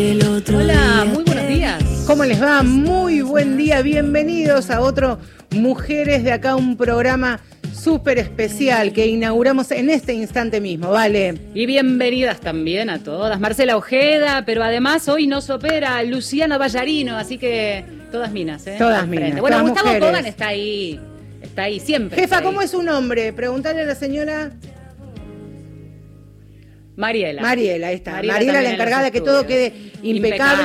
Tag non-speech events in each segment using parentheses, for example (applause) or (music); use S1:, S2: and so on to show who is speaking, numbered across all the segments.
S1: Hola, muy buenos días.
S2: ¿Cómo les va? Muy buen día, bienvenidos a otro Mujeres de acá, un programa súper especial que inauguramos en este instante mismo, ¿vale?
S1: Y bienvenidas también a todas. Marcela Ojeda, pero además hoy nos opera Luciana Ballarino, así que todas minas, ¿eh?
S2: Todas minas.
S1: Bueno,
S2: todas
S1: Gustavo
S2: mujeres.
S1: Kogan está ahí, está ahí siempre.
S2: Jefa,
S1: ahí.
S2: ¿cómo es su nombre? Preguntarle a la señora
S1: Mariela.
S2: Mariela, ahí está.
S1: Mariela
S2: Mariela, la encargada de que todo quede impecable,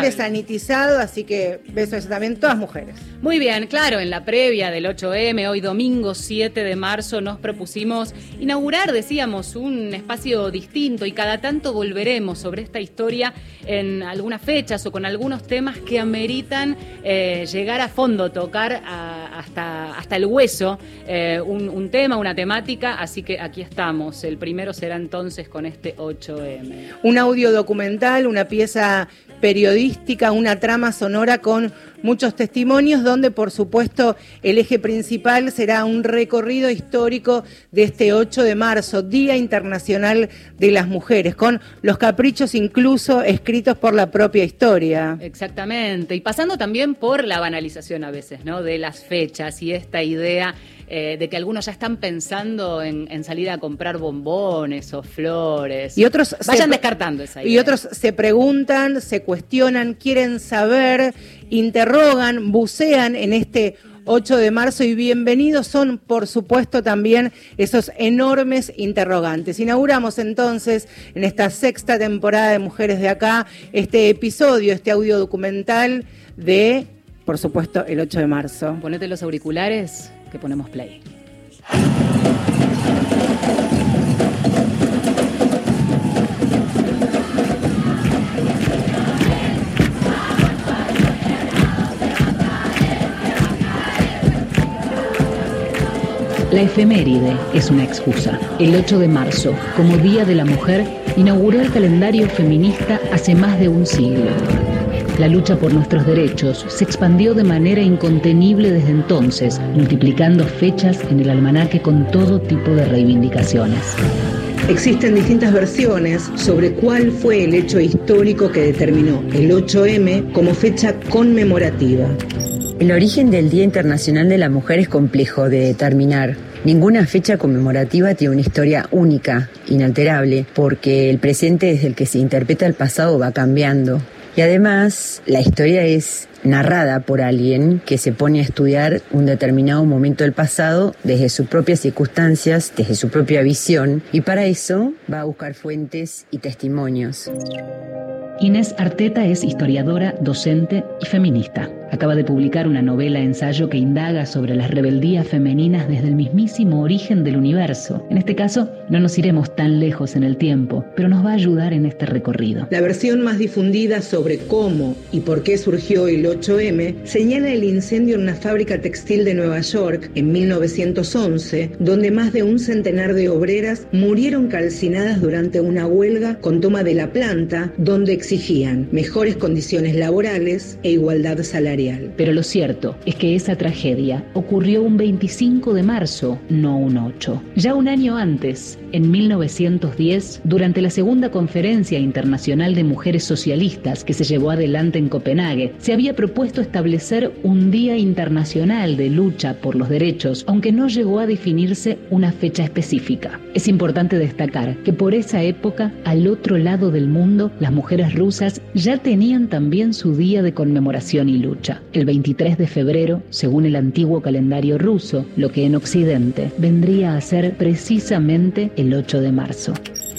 S1: Impecable.
S2: sanitizado, así que besos también, todas mujeres.
S1: Muy bien, claro, en la previa del 8M, hoy domingo 7 de marzo, nos propusimos inaugurar, decíamos, un espacio distinto y cada tanto volveremos sobre esta historia en algunas fechas o con algunos temas que ameritan eh, llegar a fondo, tocar a- hasta, hasta el hueso eh, un, un tema, una temática, así que aquí estamos. El primero será entonces con este 8M.
S2: Un audio documental, una pieza periodística, una trama sonora con muchos testimonios, donde por supuesto el eje principal será un recorrido histórico de este 8 de marzo, Día Internacional de las Mujeres, con los caprichos incluso escritos por la propia historia.
S1: Exactamente, y pasando también por la banalización a veces, ¿no? De las fechas y esta idea eh, de que algunos ya están pensando en, en salir a comprar bombones o flores.
S2: Y otros
S1: vayan
S2: se-
S1: descartando esa idea.
S2: Y otros se preguntan, se cuestionan, quieren saber, interrogan, bucean en este 8 de marzo y bienvenidos son, por supuesto, también esos enormes interrogantes. Inauguramos entonces en esta sexta temporada de Mujeres de Acá este episodio, este audio documental de, por supuesto, el 8 de marzo.
S1: Ponete los auriculares que ponemos play.
S3: La efeméride es una excusa. El 8 de marzo, como Día de la Mujer, inauguró el calendario feminista hace más de un siglo. La lucha por nuestros derechos se expandió de manera incontenible desde entonces, multiplicando fechas en el almanaque con todo tipo de reivindicaciones.
S2: Existen distintas versiones sobre cuál fue el hecho histórico que determinó el 8M como fecha conmemorativa.
S4: El origen del Día Internacional de la Mujer es complejo de determinar. Ninguna fecha conmemorativa tiene una historia única, inalterable, porque el presente desde el que se interpreta el pasado va cambiando. Y además, la historia es narrada por alguien que se pone a estudiar un determinado momento del pasado desde sus propias circunstancias, desde su propia visión, y para eso va a buscar fuentes y testimonios.
S3: Inés Arteta es historiadora, docente y feminista. Acaba de publicar una novela ensayo que indaga sobre las rebeldías femeninas desde el mismísimo origen del universo. En este caso, no nos iremos tan lejos en el tiempo, pero nos va a ayudar en este recorrido.
S2: La versión más difundida sobre cómo y por qué surgió el 8M señala el incendio en una fábrica textil de Nueva York en 1911, donde más de un centenar de obreras murieron calcinadas durante una huelga con toma de la planta, donde exigían mejores condiciones laborales e igualdad salarial.
S3: Pero lo cierto es que esa tragedia ocurrió un 25 de marzo, no un 8. Ya un año antes, en 1910, durante la segunda conferencia internacional de mujeres socialistas que se llevó adelante en Copenhague, se había propuesto establecer un Día Internacional de Lucha por los Derechos, aunque no llegó a definirse una fecha específica. Es importante destacar que por esa época, al otro lado del mundo, las mujeres rusas ya tenían también su día de conmemoración y lucha, el 23 de febrero, según el antiguo calendario ruso, lo que en Occidente vendría a ser precisamente el 8 de marzo.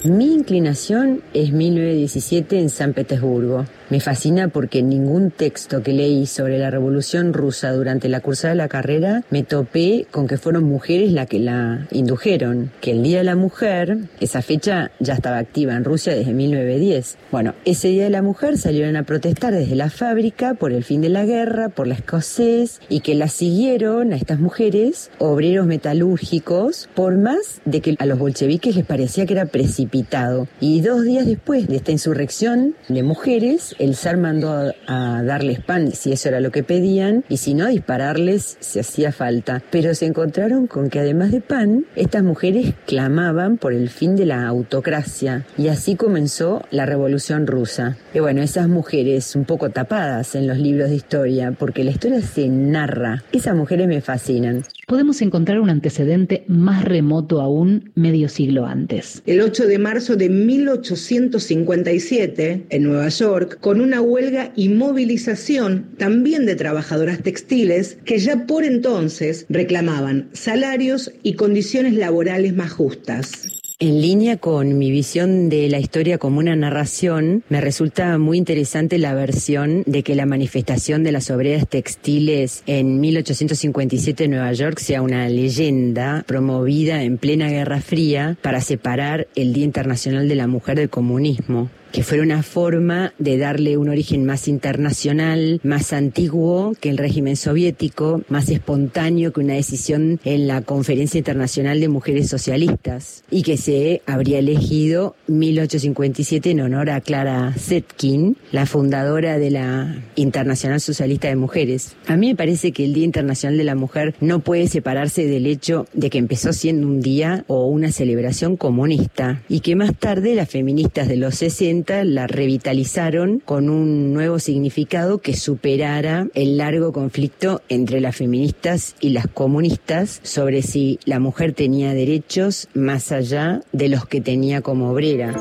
S4: Mi inclinación es 1917 en San Petersburgo. Me fascina porque ningún texto que leí sobre la Revolución Rusa durante la cursada de la carrera me topé con que fueron mujeres las que la indujeron. Que el Día de la Mujer, esa fecha ya estaba activa en Rusia desde 1910. Bueno, ese Día de la Mujer salieron a protestar desde la fábrica por el fin de la guerra, por la escocés, y que la siguieron a estas mujeres, obreros metalúrgicos, por más de que a los bolcheviques les parecía que era precipitado. Y dos días después de esta insurrección de mujeres, el zar mandó a, darles pan si eso era lo que pedían y si no, dispararles si hacía falta. Pero se encontraron con que además de pan, estas mujeres clamaban por el fin de la autocracia y así comenzó la revolución rusa. Y bueno, esas mujeres un poco tapadas en los libros de historia, porque la historia se narra. Esas mujeres me fascinan.
S5: Podemos encontrar un antecedente más remoto aún medio siglo antes.
S2: El 8 de marzo de 1857, en Nueva York, con una huelga y movilización también de trabajadoras textiles que ya por entonces reclamaban salarios y condiciones laborales más justas.
S4: En línea con mi visión de la historia como una narración, me resulta muy interesante la versión de que la manifestación de las obreras textiles en 1857 en Nueva York sea una leyenda promovida en plena Guerra Fría para separar el Día Internacional de la Mujer del comunismo que fuera una forma de darle un origen más internacional, más antiguo que el régimen soviético, más espontáneo que una decisión en la Conferencia Internacional de Mujeres Socialistas, y que se habría elegido 1857 en honor a Clara Zetkin, la fundadora de la Internacional Socialista de Mujeres. A mí me parece que el Día Internacional de la Mujer no puede separarse del hecho de que empezó siendo un día o una celebración comunista y que más tarde las feministas de los 60 la revitalizaron con un nuevo significado que superara el largo conflicto entre las feministas y las comunistas sobre si la mujer tenía derechos más allá de los que tenía como obrera.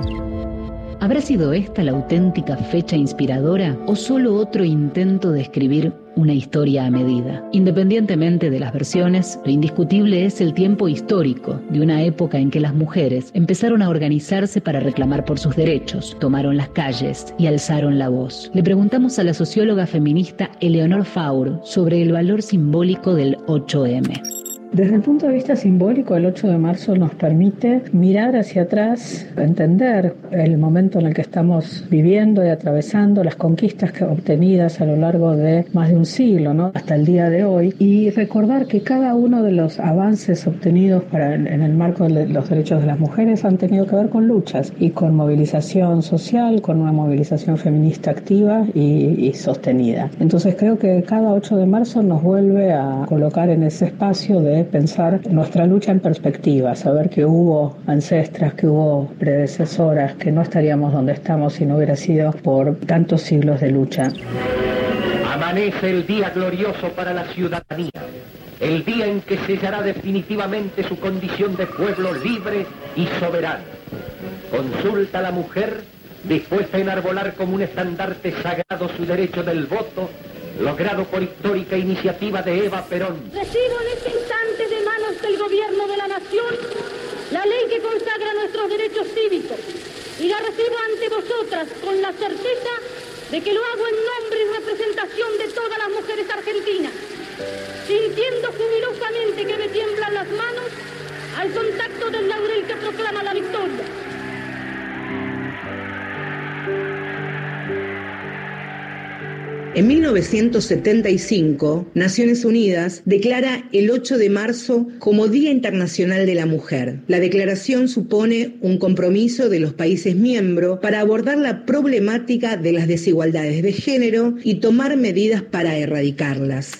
S5: ¿Habrá sido esta la auténtica fecha inspiradora o solo otro intento de escribir una historia a medida. Independientemente de las versiones, lo indiscutible es el tiempo histórico de una época en que las mujeres empezaron a organizarse para reclamar por sus derechos, tomaron las calles y alzaron la voz. Le preguntamos a la socióloga feminista Eleonor Faur sobre el valor simbólico del 8M.
S6: Desde el punto de vista simbólico, el 8 de marzo nos permite mirar hacia atrás, entender el momento en el que estamos viviendo y atravesando, las conquistas que obtenidas a lo largo de más de un siglo, ¿no? hasta el día de hoy, y recordar que cada uno de los avances obtenidos para, en el marco de los derechos de las mujeres han tenido que ver con luchas y con movilización social, con una movilización feminista activa y, y sostenida. Entonces creo que cada 8 de marzo nos vuelve a colocar en ese espacio de pensar nuestra lucha en perspectiva, saber que hubo ancestras, que hubo predecesoras, que no estaríamos donde estamos si no hubiera sido por tantos siglos de lucha.
S7: Amanece el día glorioso para la ciudadanía, el día en que sellará definitivamente su condición de pueblo libre y soberano. Consulta a la mujer dispuesta a enarbolar como un estandarte sagrado su derecho del voto logrado por histórica iniciativa de Eva Perón.
S8: Recibo en este instante de manos del gobierno de la nación la ley que consagra nuestros derechos cívicos y la recibo ante vosotras con la certeza de que lo hago en nombre y representación de todas las mujeres argentinas, sintiendo jubilosamente que me tiemblan las manos al contacto del laurel que proclama la victoria.
S2: En 1975, Naciones Unidas declara el 8 de marzo como Día Internacional de la Mujer. La declaración supone un compromiso de los países miembros para abordar la problemática de las desigualdades de género y tomar medidas para erradicarlas.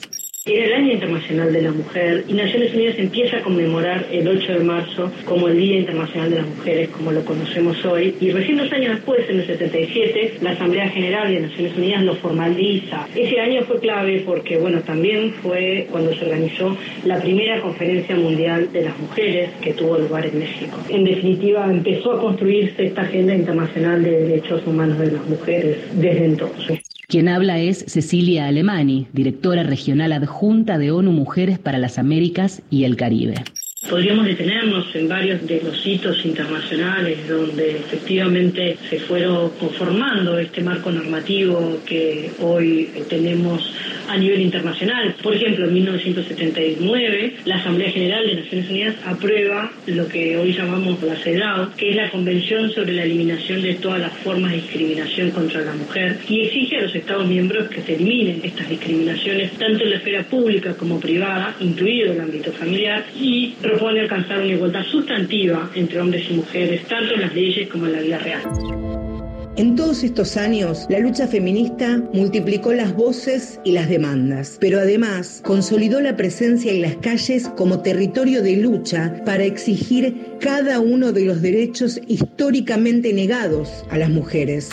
S9: Era el Año Internacional de la Mujer y Naciones Unidas empieza a conmemorar el 8 de marzo como el Día Internacional de las Mujeres, como lo conocemos hoy. Y recién dos años después, en el 77, la Asamblea General de Naciones Unidas lo formaliza. Ese año fue clave porque, bueno, también fue cuando se organizó la primera conferencia mundial de las mujeres que tuvo lugar en México. En definitiva, empezó a construirse esta agenda internacional de derechos humanos de las mujeres desde entonces.
S5: Quien habla es Cecilia Alemani, directora regional adjunta de ONU Mujeres para las Américas y el Caribe.
S9: Podríamos detenernos en varios de los hitos internacionales donde efectivamente se fueron conformando este marco normativo que hoy tenemos a nivel internacional. Por ejemplo, en 1979, la Asamblea General de Naciones Unidas aprueba lo que hoy llamamos la CEDAW, que es la Convención sobre la Eliminación de todas las formas de discriminación contra la mujer, y exige a los Estados miembros que se eliminen estas discriminaciones tanto en la esfera pública como privada, incluido el ámbito familiar, y propone alcanzar una igualdad sustantiva entre hombres y mujeres, tanto en las leyes como en la vida real.
S2: En todos estos años, la lucha feminista multiplicó las voces y las demandas, pero además consolidó la presencia en las calles como territorio de lucha para exigir cada uno de los derechos históricamente negados a las mujeres.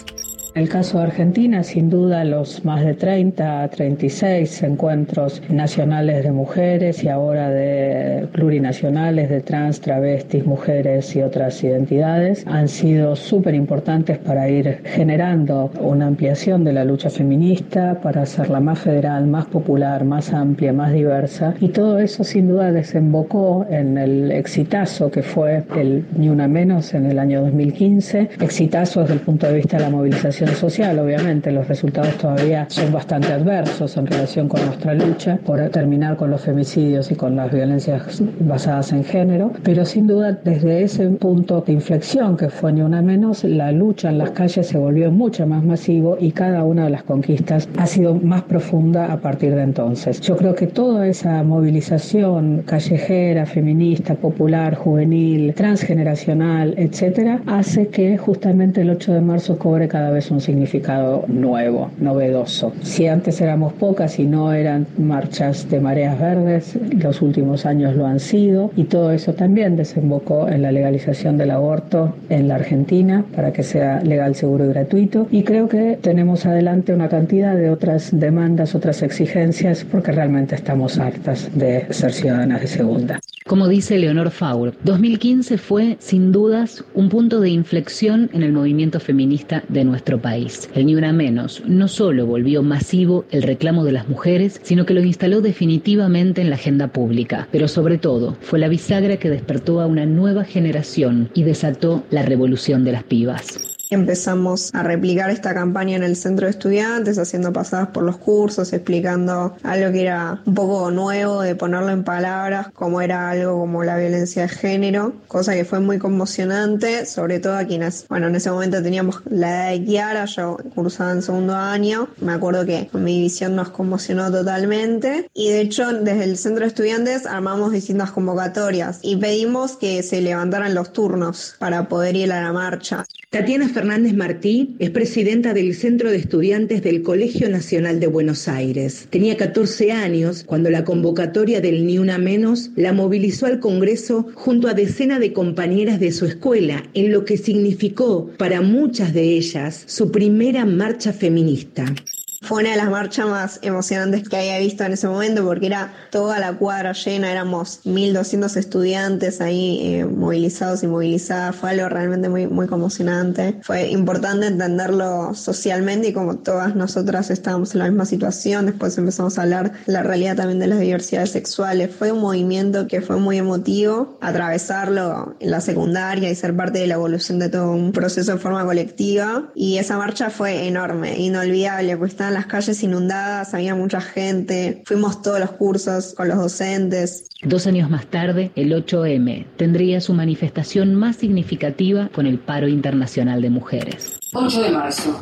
S6: El caso de Argentina, sin duda, los más de 30, 36 encuentros nacionales de mujeres y ahora de plurinacionales de trans, travestis, mujeres y otras identidades han sido súper importantes para ir generando una ampliación de la lucha feminista, para hacerla más federal, más popular, más amplia, más diversa. Y todo eso sin duda desembocó en el exitazo que fue el Ni Una Menos en el año 2015, exitazo desde el punto de vista de la movilización social, obviamente. Los resultados todavía son bastante adversos en relación con nuestra lucha por terminar con los femicidios y con las violencias basadas en género, pero sin duda desde ese punto de inflexión que fue ni una menos, la lucha en las calles se volvió mucho más masivo y cada una de las conquistas ha sido más profunda a partir de entonces. Yo creo que toda esa movilización callejera, feminista, popular, juvenil, transgeneracional, etcétera, hace que justamente el 8 de marzo cobre cada vez un significado nuevo, novedoso. Si antes éramos pocas y no eran marchas de mareas verdes, los últimos años lo han sido y todo eso también desembocó en la legalización del aborto en la Argentina para que sea legal, seguro y gratuito. Y creo que tenemos adelante una cantidad de otras demandas, otras exigencias, porque realmente estamos hartas de ser ciudadanas de segunda.
S5: Como dice Leonor Faur, 2015 fue, sin dudas, un punto de inflexión en el movimiento feminista de nuestro país. El Ni Una Menos no solo volvió masivo el reclamo de las mujeres, sino que lo instaló definitivamente en la agenda pública. Pero sobre todo, fue la bisagra que despertó a una nueva generación y desató la revolución de las pibas.
S10: Empezamos a replicar esta campaña en el centro de estudiantes, haciendo pasadas por los cursos, explicando algo que era un poco nuevo, de ponerlo en palabras, como era algo como la violencia de género, cosa que fue muy conmocionante, sobre todo a quienes, bueno, en ese momento teníamos la edad de Kiara, yo cursaba en segundo año, me acuerdo que mi división nos conmocionó totalmente y de hecho desde el centro de estudiantes armamos distintas convocatorias y pedimos que se levantaran los turnos para poder ir a la marcha.
S2: Tatiana Fernández Martí es presidenta del Centro de Estudiantes del Colegio Nacional de Buenos Aires. Tenía 14 años cuando la convocatoria del Ni Una Menos la movilizó al Congreso junto a decenas de compañeras de su escuela, en lo que significó para muchas de ellas su primera marcha feminista.
S10: Fue una de las marchas más emocionantes que había visto en ese momento porque era toda la cuadra llena, éramos 1200 estudiantes ahí eh, movilizados y movilizadas, fue algo realmente muy, muy conmocionante. Fue importante entenderlo socialmente y como todas nosotras estábamos en la misma situación, después empezamos a hablar la realidad también de las diversidades sexuales. Fue un movimiento que fue muy emotivo, atravesarlo en la secundaria y ser parte de la evolución de todo un proceso de forma colectiva y esa marcha fue enorme, inolvidable, pues estaban las calles inundadas, había mucha gente, fuimos todos los cursos con los docentes.
S5: Dos años más tarde, el 8M tendría su manifestación más significativa con el paro internacional de mujeres.
S11: 8 de marzo.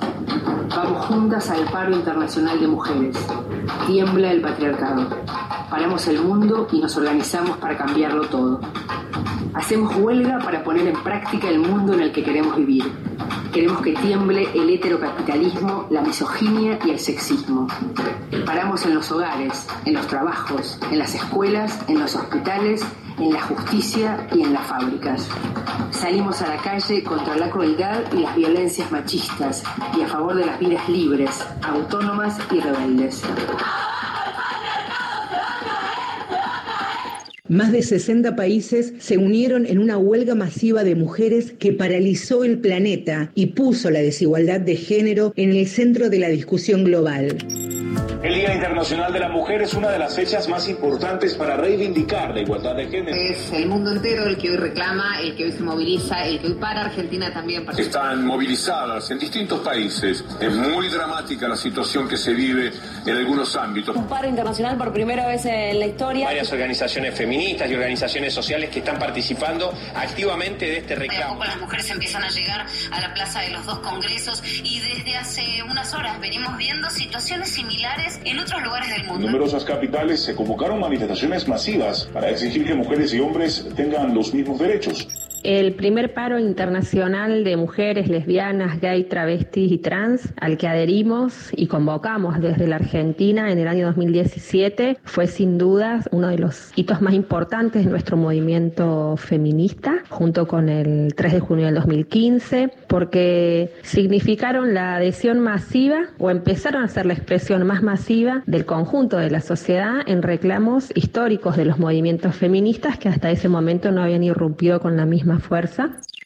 S11: Vamos juntas al paro internacional de mujeres. Tiembla el patriarcado. Paramos el mundo y nos organizamos para cambiarlo todo. Hacemos huelga para poner en práctica el mundo en el que queremos vivir. Queremos que tiemble el heterocapitalismo, la misoginia y el sexismo. Paramos en los hogares, en los trabajos, en las escuelas, en los hospitales, en la justicia y en las fábricas. Salimos a la calle contra la crueldad y las violencias machistas y a favor de las vidas libres, autónomas y rebeldes.
S2: Más de 60 países se unieron en una huelga masiva de mujeres que paralizó el planeta y puso la desigualdad de género en el centro de la discusión global.
S12: El Día Internacional de la Mujer es una de las fechas más importantes para reivindicar la igualdad de género.
S11: Es el mundo entero el que hoy reclama, el que hoy se moviliza, el que hoy para Argentina también. Para...
S13: Están movilizadas en distintos países. Es muy dramática la situación que se vive en algunos ámbitos.
S14: Un paro internacional por primera vez en la historia.
S15: Varias organizaciones feministas y organizaciones sociales que están participando activamente de este reclamo.
S16: Poco las mujeres empiezan a llegar a la plaza de los dos congresos y desde hace unas horas venimos viendo situaciones similares en otros lugares del mundo.
S12: En numerosas capitales se convocaron manifestaciones masivas para exigir que mujeres y hombres tengan los mismos derechos.
S17: El primer paro internacional de mujeres lesbianas, gay, travestis y trans al que adherimos y convocamos desde la Argentina en el año 2017 fue sin duda uno de los hitos más importantes de nuestro movimiento feminista, junto con el 3 de junio del 2015, porque significaron la adhesión masiva o empezaron a ser la expresión más masiva del conjunto de la sociedad en reclamos históricos de los movimientos feministas que hasta ese momento no habían irrumpido con la misma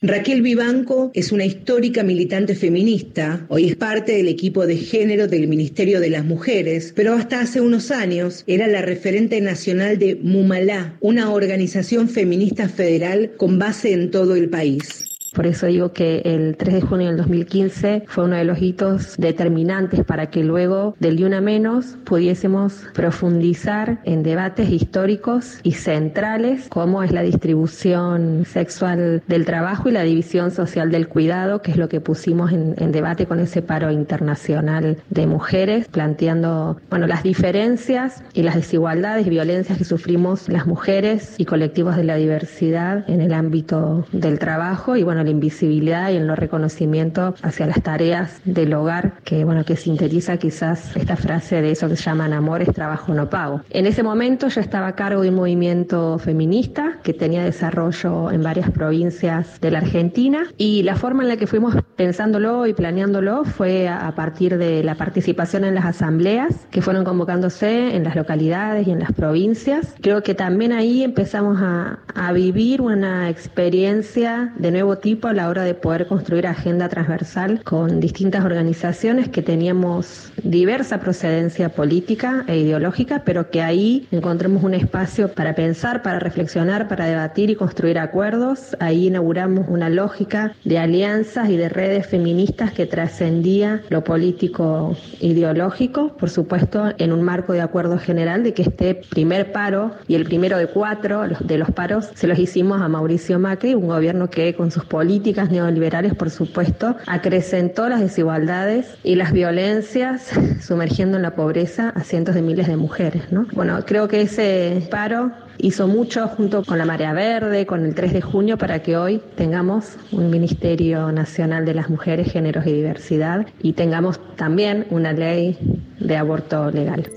S2: Raquel Vivanco es una histórica militante feminista. Hoy es parte del equipo de género del Ministerio de las Mujeres, pero hasta hace unos años era la referente nacional de Mumalá, una organización feminista federal con base en todo el país.
S17: Por eso digo que el 3 de junio del 2015 fue uno de los hitos determinantes para que luego del de una menos pudiésemos profundizar en debates históricos y centrales como es la distribución sexual del trabajo y la división social del cuidado, que es lo que pusimos en, en debate con ese paro internacional de mujeres, planteando bueno, las diferencias y las desigualdades y violencias que sufrimos las mujeres y colectivos de la diversidad en el ámbito del trabajo. Y bueno, la invisibilidad y el no reconocimiento hacia las tareas del hogar, que bueno, que sintetiza quizás esta frase de eso que llaman amores, trabajo no pago. En ese momento yo estaba a cargo de un movimiento feminista que tenía desarrollo en varias provincias de la Argentina y la forma en la que fuimos pensándolo y planeándolo fue a partir de la participación en las asambleas que fueron convocándose en las localidades y en las provincias. Creo que también ahí empezamos a, a vivir una experiencia de nuevo tipo a la hora de poder construir agenda transversal con distintas organizaciones que teníamos diversa procedencia política e ideológica, pero que ahí encontremos un espacio para pensar, para reflexionar, para debatir y construir acuerdos. Ahí inauguramos una lógica de alianzas y de redes feministas que trascendía lo político ideológico, por supuesto, en un marco de acuerdo general de que este primer paro y el primero de cuatro de los paros se los hicimos a Mauricio Macri, un gobierno que con sus políticas neoliberales, por supuesto, acrecentó las desigualdades y las violencias, (laughs) sumergiendo en la pobreza a cientos de miles de mujeres. ¿no? Bueno, creo que ese paro hizo mucho junto con la Marea Verde, con el 3 de junio, para que hoy tengamos un Ministerio Nacional de las Mujeres, Géneros y Diversidad y tengamos también una ley de aborto legal.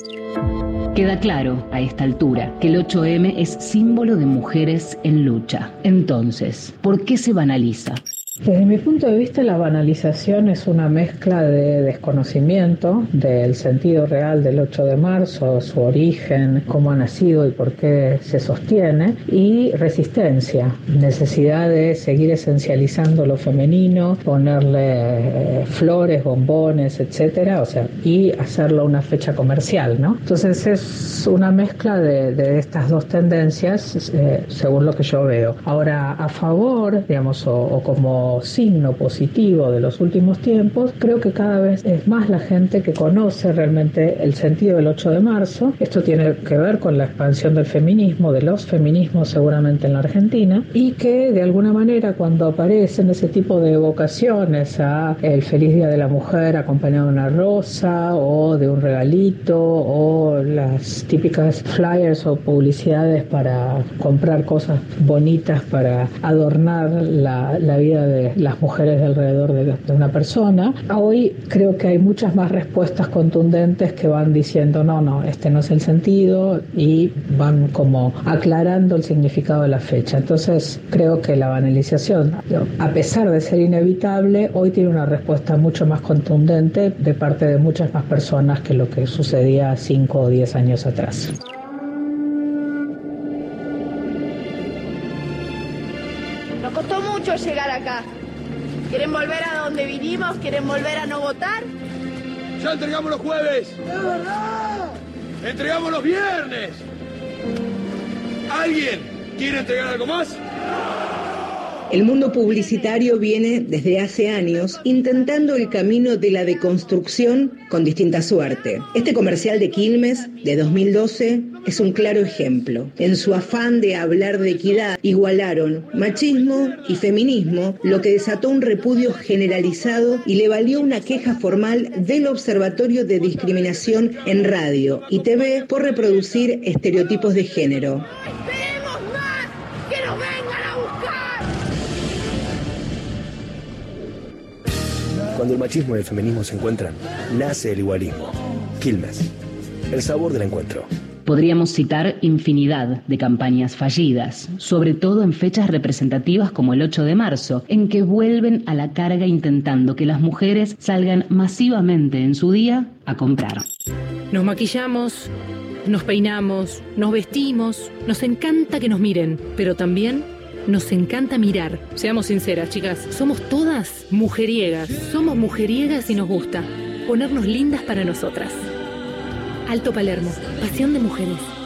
S5: Queda claro a esta altura que el 8M es símbolo de mujeres en lucha. Entonces, ¿por qué se banaliza?
S6: Desde mi punto de vista, la banalización es una mezcla de desconocimiento del sentido real del 8 de marzo, su origen, cómo ha nacido y por qué se sostiene, y resistencia, necesidad de seguir esencializando lo femenino, ponerle eh, flores, bombones, etcétera, o sea, y hacerlo una fecha comercial, ¿no? Entonces es una mezcla de, de estas dos tendencias, eh, según lo que yo veo. Ahora, a favor, digamos, o, o como signo positivo de los últimos tiempos, creo que cada vez es más la gente que conoce realmente el sentido del 8 de marzo. Esto tiene que ver con la expansión del feminismo, de los feminismos seguramente en la Argentina, y que de alguna manera cuando aparecen ese tipo de evocaciones a el feliz día de la mujer acompañado de una rosa o de un regalito o las típicas flyers o publicidades para comprar cosas bonitas para adornar la, la vida de las mujeres de alrededor de, de, una persona. Hoy creo que hay muchas más respuestas contundentes que van diciendo no, no, este no es el sentido y van como aclarando el significado de la fecha. Entonces creo que la banalización, a pesar de ser inevitable, hoy tiene una respuesta mucho más contundente de parte de muchas más personas que lo que sucedía cinco o diez años atrás.
S18: Llegar acá. ¿Quieren volver a donde vinimos? ¿Quieren volver a no votar?
S19: Ya entregamos los jueves.
S18: ¡Es verdad!
S20: Entregamos los viernes. ¿Alguien quiere entregar algo más?
S2: El mundo publicitario viene desde hace años intentando el camino de la deconstrucción con distinta suerte. Este comercial de Quilmes de 2012 es un claro ejemplo. En su afán de hablar de equidad, igualaron machismo y feminismo, lo que desató un repudio generalizado y le valió una queja formal del Observatorio de Discriminación en Radio y TV por reproducir estereotipos de género.
S21: Cuando el machismo y el feminismo se encuentran, nace el igualismo. Quilmes, el sabor del encuentro.
S3: Podríamos citar infinidad de campañas fallidas, sobre todo en fechas representativas como el 8 de marzo, en que vuelven a la carga intentando que las mujeres salgan masivamente en su día a comprar.
S22: Nos maquillamos, nos peinamos, nos vestimos, nos encanta que nos miren, pero también nos encanta mirar. Seamos sinceras, chicas, somos todas mujeriegas. Somos mujeriegas y nos gusta ponernos lindas para nosotras. Alto Palermo, pasión de mujeres.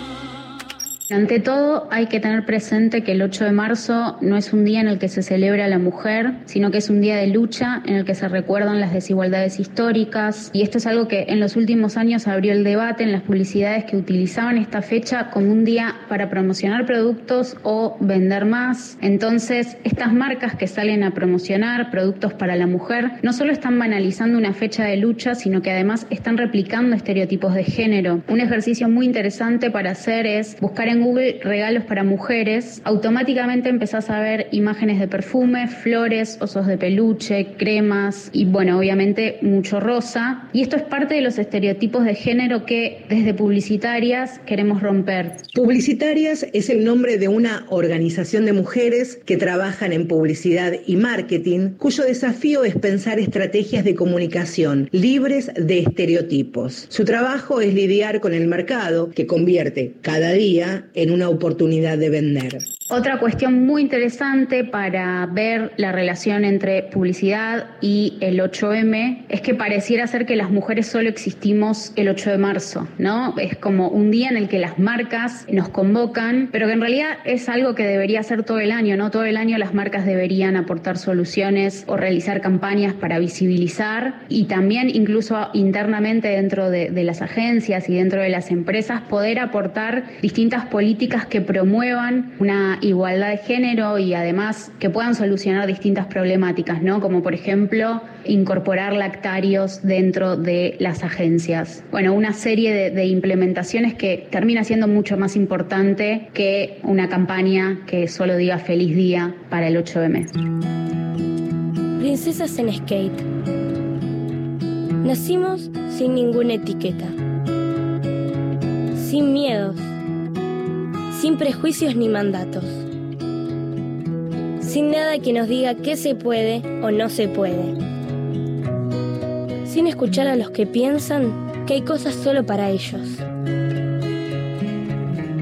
S23: Ante todo, hay que tener presente que el 8 de marzo no es un día en el que se celebra a la mujer, sino que es un día de lucha en el que se recuerdan las desigualdades históricas. Y esto es algo que en los últimos años abrió el debate en las publicidades que utilizaban esta fecha como un día para promocionar productos o vender más. Entonces, estas marcas que salen a promocionar productos para la mujer no solo están banalizando una fecha de lucha, sino que además están replicando estereotipos de género. Un ejercicio muy interesante para hacer es buscar en Google regalos para mujeres, automáticamente empezás a ver imágenes de perfume, flores, osos de peluche, cremas y bueno, obviamente mucho rosa. Y esto es parte de los estereotipos de género que desde publicitarias queremos romper.
S2: Publicitarias es el nombre de una organización de mujeres que trabajan en publicidad y marketing, cuyo desafío es pensar estrategias de comunicación libres de estereotipos. Su trabajo es lidiar con el mercado que convierte cada día en una oportunidad de vender.
S23: Otra cuestión muy interesante para ver la relación entre publicidad y el 8M es que pareciera ser que las mujeres solo existimos el 8 de marzo, ¿no? Es como un día en el que las marcas nos convocan, pero que en realidad es algo que debería ser todo el año, ¿no? Todo el año las marcas deberían aportar soluciones o realizar campañas para visibilizar y también incluso internamente dentro de, de las agencias y dentro de las empresas poder aportar distintas políticas que promuevan una igualdad de género y además que puedan solucionar distintas problemáticas, ¿no? Como por ejemplo incorporar lactarios dentro de las agencias. Bueno, una serie de, implementaciones que termina siendo mucho más importante que una campaña que solo diga feliz día para el 8M.
S24: Princesas en skate. Nacimos sin ninguna etiqueta, sin miedos, sin prejuicios ni mandatos, sin nada que nos diga qué se puede o no se puede, sin escuchar a los que piensan que hay cosas solo para ellos.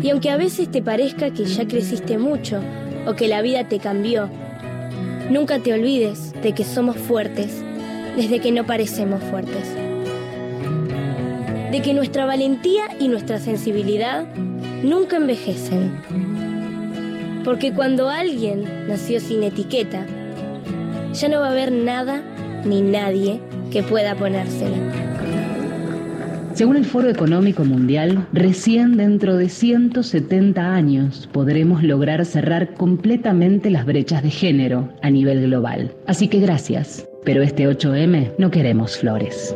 S24: Y aunque a veces te parezca que ya creciste mucho o que la vida te cambió, nunca te olvides de que somos fuertes desde que no parecemos fuertes. De que nuestra valentía y nuestra sensibilidad nunca envejecen. Porque cuando alguien nació sin etiqueta, ya no va a haber nada ni nadie que pueda ponérsela.
S3: Según el Foro Económico Mundial, recién dentro de 170 años podremos lograr cerrar completamente las brechas de género a nivel global. Así que gracias, pero este 8M no queremos flores.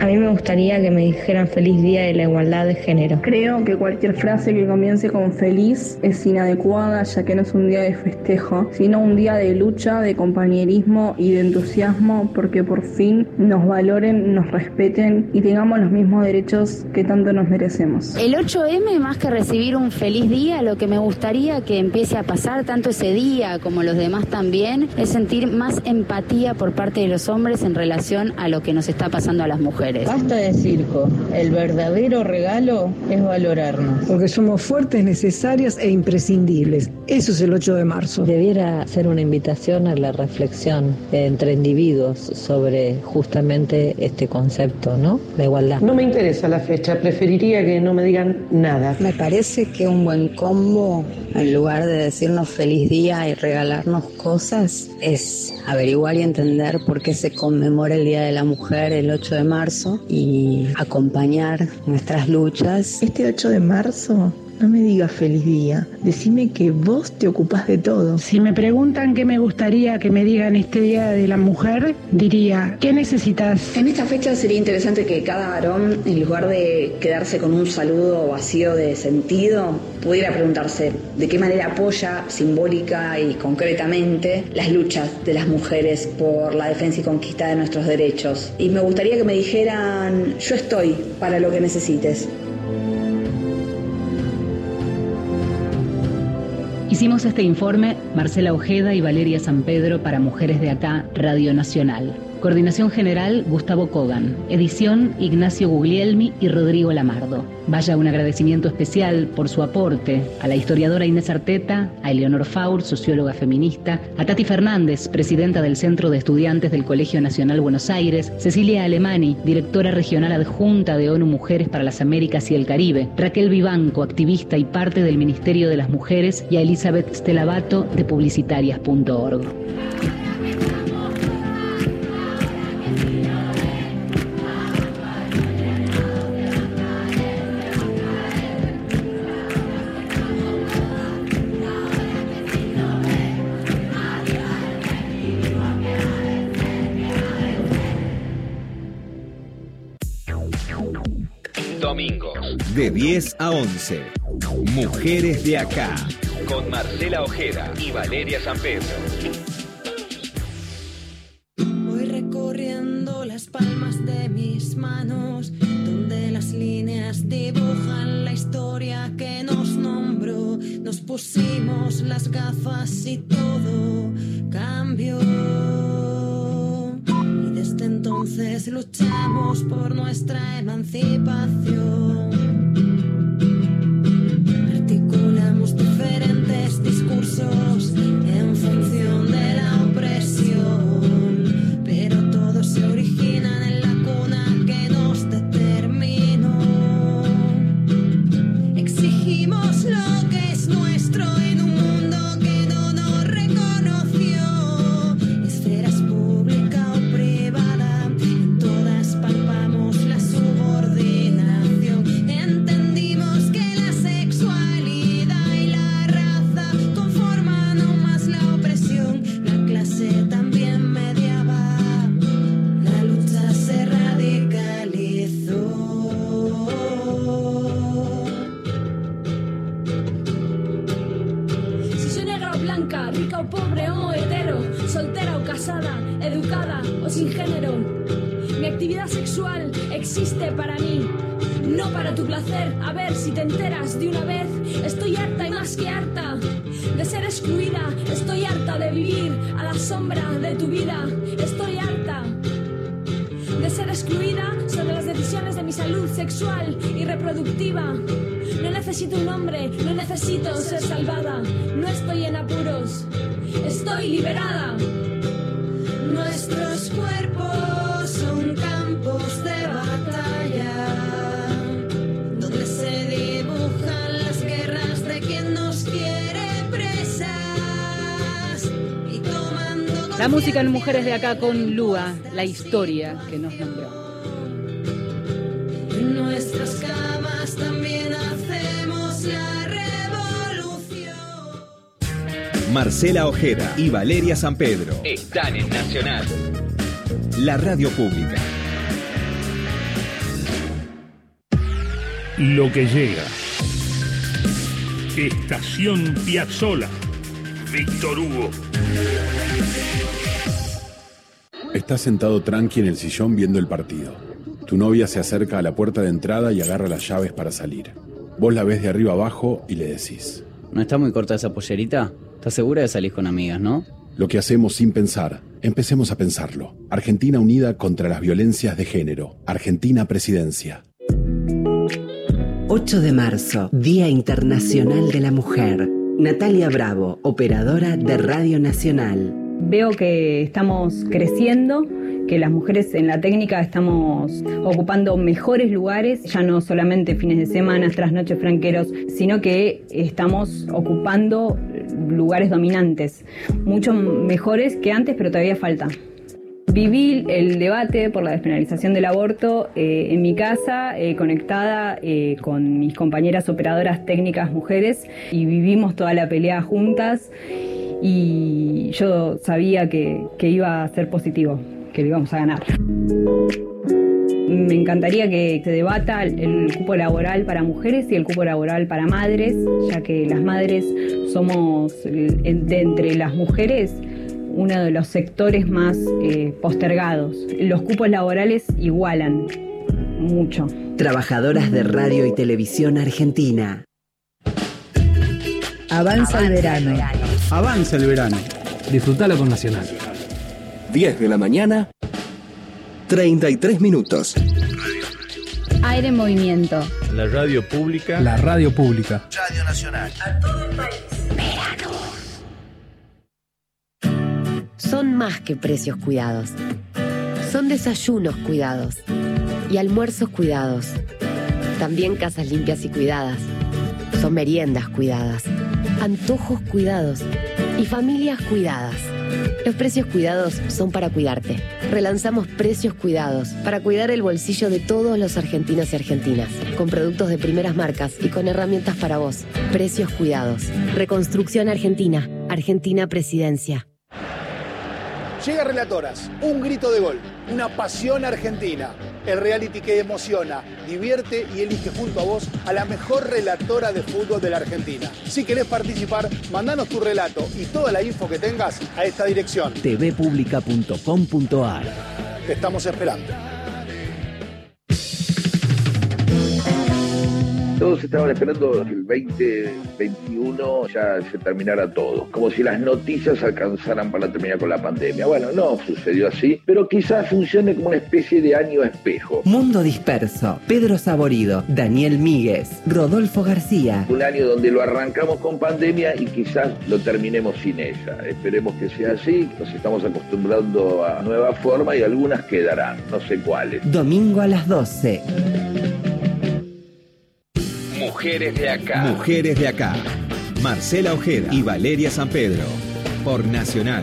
S25: A mí me gustaría que me dijeran feliz día de la igualdad de género.
S26: Creo que cualquier frase que comience con feliz es inadecuada ya que no es un día de festejo, sino un día de lucha, de compañerismo y de entusiasmo porque por fin nos valoren, nos respeten y tengamos los mismos derechos que tanto nos merecemos.
S27: El 8M, más que recibir un feliz día, lo que me gustaría que empiece a pasar tanto ese día como los demás también, es sentir más empatía por parte de los hombres en relación a lo que nos está pasando a las mujeres. Mujeres. Basta de circo. El verdadero regalo es valorarnos.
S21: Porque somos fuertes, necesarias e imprescindibles. Eso es el 8 de marzo.
S27: Debiera ser una invitación a la reflexión entre individuos sobre justamente este concepto, ¿no? La igualdad.
S28: No me interesa la fecha, preferiría que no me digan nada.
S29: Me parece que un buen combo, en lugar de decirnos feliz día y regalarnos cosas, es averiguar y entender por qué se conmemora el Día de la Mujer el 8 de marzo y acompañar nuestras luchas.
S30: Este 8 de marzo no me digas feliz día, decime que vos te ocupás de todo.
S31: Si me preguntan qué me gustaría que me digan este Día de la Mujer, diría, ¿qué necesitas?
S32: En esta fecha sería interesante que cada varón, en lugar de quedarse con un saludo vacío de sentido, pudiera preguntarse de qué manera apoya simbólica y concretamente las luchas de las mujeres por la defensa y conquista de nuestros derechos. Y me gustaría que me dijeran, yo estoy para lo que necesites.
S3: Hicimos este informe Marcela Ojeda y Valeria San Pedro para Mujeres de Acá, Radio Nacional. Coordinación General Gustavo Kogan. Edición Ignacio Guglielmi y Rodrigo Lamardo. Vaya un agradecimiento especial por su aporte a la historiadora Inés Arteta, a Eleonor Faur, socióloga feminista, a Tati Fernández, presidenta del Centro de Estudiantes del Colegio Nacional Buenos Aires, Cecilia Alemani, directora regional adjunta de ONU Mujeres para las Américas y el Caribe, Raquel Vivanco, activista y parte del Ministerio de las Mujeres, y a Elizabeth Stelabato de publicitarias.org.
S33: De 10 a 11. Mujeres de acá. Con Marcela Ojeda y Valeria San Pedro.
S34: Voy recorriendo las palmas de mis manos, donde las líneas dibujan la historia que nos nombró. Nos pusimos las gafas y todo cambió. Y desde entonces luchamos por nuestra emancipación. Discursos
S35: La música en Mujeres de Acá con Lua, la historia que nos nombró.
S34: en nuestras camas también hacemos la revolución.
S33: Marcela Ojeda y Valeria San Pedro.
S36: Están en Nacional.
S33: La radio pública.
S37: Lo que llega. Estación Piazzola. Víctor Hugo.
S38: Estás sentado tranqui en el sillón viendo el partido. Tu novia se acerca a la puerta de entrada y agarra las llaves para salir. Vos la ves de arriba abajo y le decís.
S39: ¿No está muy corta esa pollerita? ¿Estás segura de salir con amigas, no?
S38: Lo que hacemos sin pensar, empecemos a pensarlo. Argentina Unida contra las Violencias de Género. Argentina Presidencia.
S40: 8 de marzo, Día Internacional de la Mujer. Natalia Bravo, operadora de Radio Nacional.
S41: Veo que estamos creciendo, que las mujeres en la técnica estamos ocupando mejores lugares, ya no solamente fines de semana, tras noches franqueros, sino que estamos ocupando lugares dominantes, mucho mejores que antes, pero todavía falta. Viví el debate por la despenalización del aborto eh, en mi casa, eh, conectada eh, con mis compañeras operadoras técnicas mujeres y vivimos toda la pelea juntas y yo sabía que, que iba a ser positivo, que lo íbamos a ganar. Me encantaría que se debata el, cupo laboral para mujeres y el cupo laboral para madres, ya que las madres somos, eh, de entre las mujeres, uno de los sectores más eh, postergados. Los cupos laborales igualan mucho.
S40: Trabajadoras de radio y televisión argentina.
S42: Avanza el verano.
S43: Avanza el verano. Disfrutalo con Nacional.
S33: 10 de la mañana, 33 minutos.
S27: Aire en movimiento.
S43: La radio pública. La radio pública.
S34: Radio Nacional. A todo el país.
S44: Son más que precios cuidados. Son desayunos cuidados y almuerzos cuidados. También casas limpias y cuidadas. Son meriendas cuidadas, antojos cuidados y familias cuidadas. Los precios cuidados son para cuidarte. Relanzamos precios cuidados para cuidar el bolsillo de todos los argentinos y argentinas, con productos de primeras marcas y con herramientas para vos. Precios cuidados. Reconstrucción Argentina. Argentina Presidencia.
S37: Llega Relatoras, un grito de gol, una pasión argentina. El reality que emociona, divierte y elige junto a vos a la mejor relatora de fútbol de la Argentina. Si querés participar, mandanos tu relato y toda la info que tengas a esta dirección.
S40: tvpublica.com.ar
S37: Te estamos esperando.
S45: Todos estaban esperando que el 2021 ya se terminara todo, como si las noticias alcanzaran para terminar con la pandemia. Bueno, no sucedió así, pero quizás funcione como una especie de año espejo.
S40: Mundo Disperso. Pedro Saborido. Daniel Míguez. Rodolfo García.
S45: Un año donde lo arrancamos con pandemia y quizás lo terminemos sin ella. Esperemos que sea así, nos estamos acostumbrando a nueva forma y algunas quedarán, no sé cuáles.
S40: Domingo a las 12.
S33: Mujeres de acá. Mujeres de acá. Marcela Ojeda y Valeria San Pedro. Por Nacional.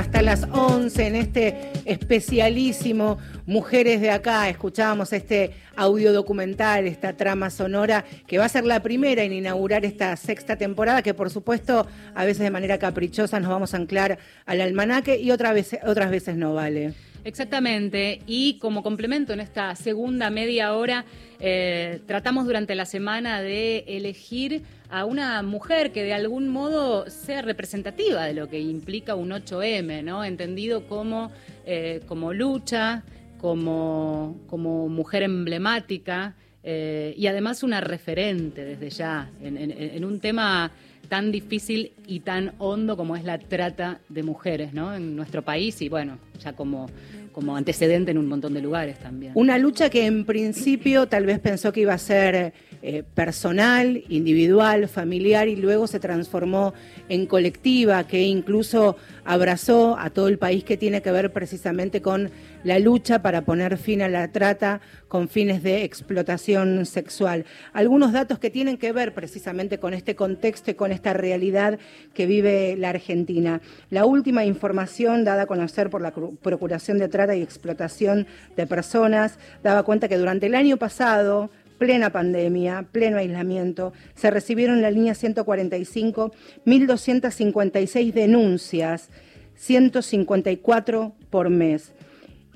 S2: Hasta las 11 en este especialísimo Mujeres de Acá. Escuchábamos este audio documental, esta trama sonora, que va a ser la primera en inaugurar esta sexta temporada, que por supuesto a veces de manera caprichosa nos vamos a anclar al almanaque y otra otras veces no vale.
S3: Exactamente, y como complemento en esta segunda media hora, eh, tratamos durante la semana de elegir a una mujer que de algún modo sea representativa de lo que implica un 8M, ¿no? Entendido como, eh, como lucha, como, como mujer emblemática eh, y además una referente desde ya en, en- en un tema tan difícil y tan hondo como es la trata de mujeres, ¿no? En nuestro país y bueno, ya como, como antecedente en un montón de lugares también.
S2: Una lucha que en principio tal vez pensó que iba a ser eh, personal, individual, familiar y luego se transformó en colectiva, que incluso abrazó a todo el país que tiene que ver precisamente con la lucha para poner fin a la trata con fines de explotación sexual. Algunos datos que tienen que ver precisamente con este contexto y con esta realidad que vive la Argentina. La última información dada a conocer por la Procuración de Trata y Explotación de Personas daba cuenta que durante el año pasado, plena pandemia, pleno aislamiento, se recibieron en la línea 145 1.256 denuncias, 154 por mes.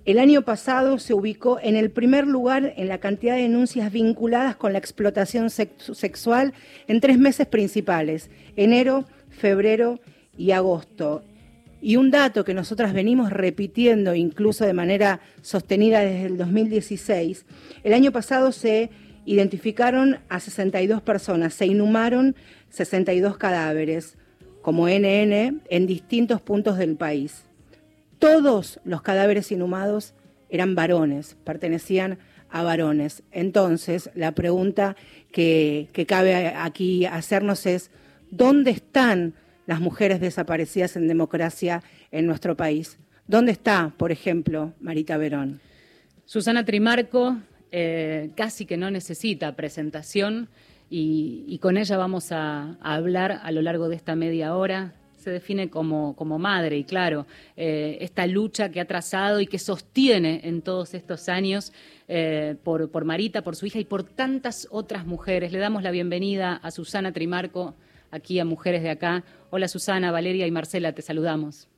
S2: El año pasado se ubicó en el primer lugar en la cantidad de denuncias vinculadas con la explotación sex- sexual en tres meses principales, enero, febrero y agosto. Y un dato que nosotras venimos repitiendo, incluso de manera sostenida desde el 2016, el año pasado se identificaron a 62 personas, se inhumaron 62 cadáveres como NN en distintos puntos del país. Todos los cadáveres inhumados eran varones, pertenecían a varones. Entonces, la pregunta que, que cabe aquí hacernos es, ¿dónde están las mujeres desaparecidas en democracia en nuestro país? ¿Dónde está, por ejemplo, Marita Verón?
S3: Susana Trimarco eh, casi que no necesita presentación y, con ella vamos a hablar a lo largo de esta media hora se define como, como madre y claro, eh, esta lucha que ha trazado y que sostiene en todos estos años eh, por, por Marita, por su hija y por tantas otras mujeres. Le damos la bienvenida a Susana Trimarco, aquí a Mujeres de Acá. Hola Susana, Valeria y Marcela, te saludamos.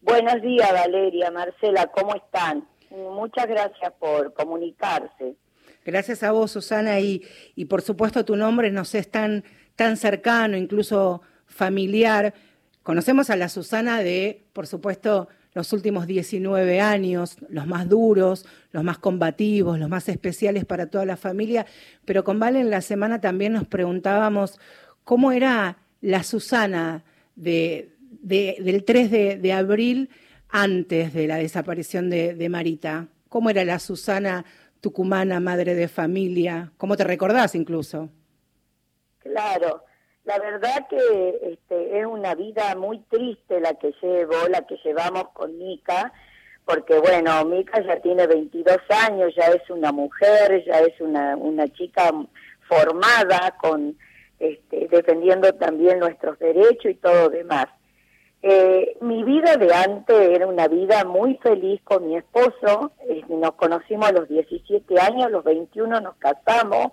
S46: Buenos días Valeria, Marcela, ¿cómo están? Muchas gracias por comunicarse.
S2: Gracias a vos, Susana, y, y por supuesto tu nombre nos es tan, tan cercano, incluso familiar. Conocemos a la Susana de, por supuesto, los últimos 19 años, los más duros, los más combativos, los más especiales para toda la familia, pero con Vale en la semana también nos preguntábamos cómo era la Susana de, de, del 3 de, de, abril antes de la desaparición de, de Marita. ¿Cómo era la Susana tucumana, madre de familia? ¿Cómo te recordás incluso?
S46: Claro, la verdad que este, es una vida muy triste la que llevo, la que llevamos con Mica, porque bueno, Mica ya tiene 22 años, ya es una mujer, ya es una, una chica formada, con este, defendiendo también nuestros derechos y todo demás. Eh, mi vida de antes era una vida muy feliz con mi esposo, eh, nos conocimos a los 17 años, a los 21 nos casamos,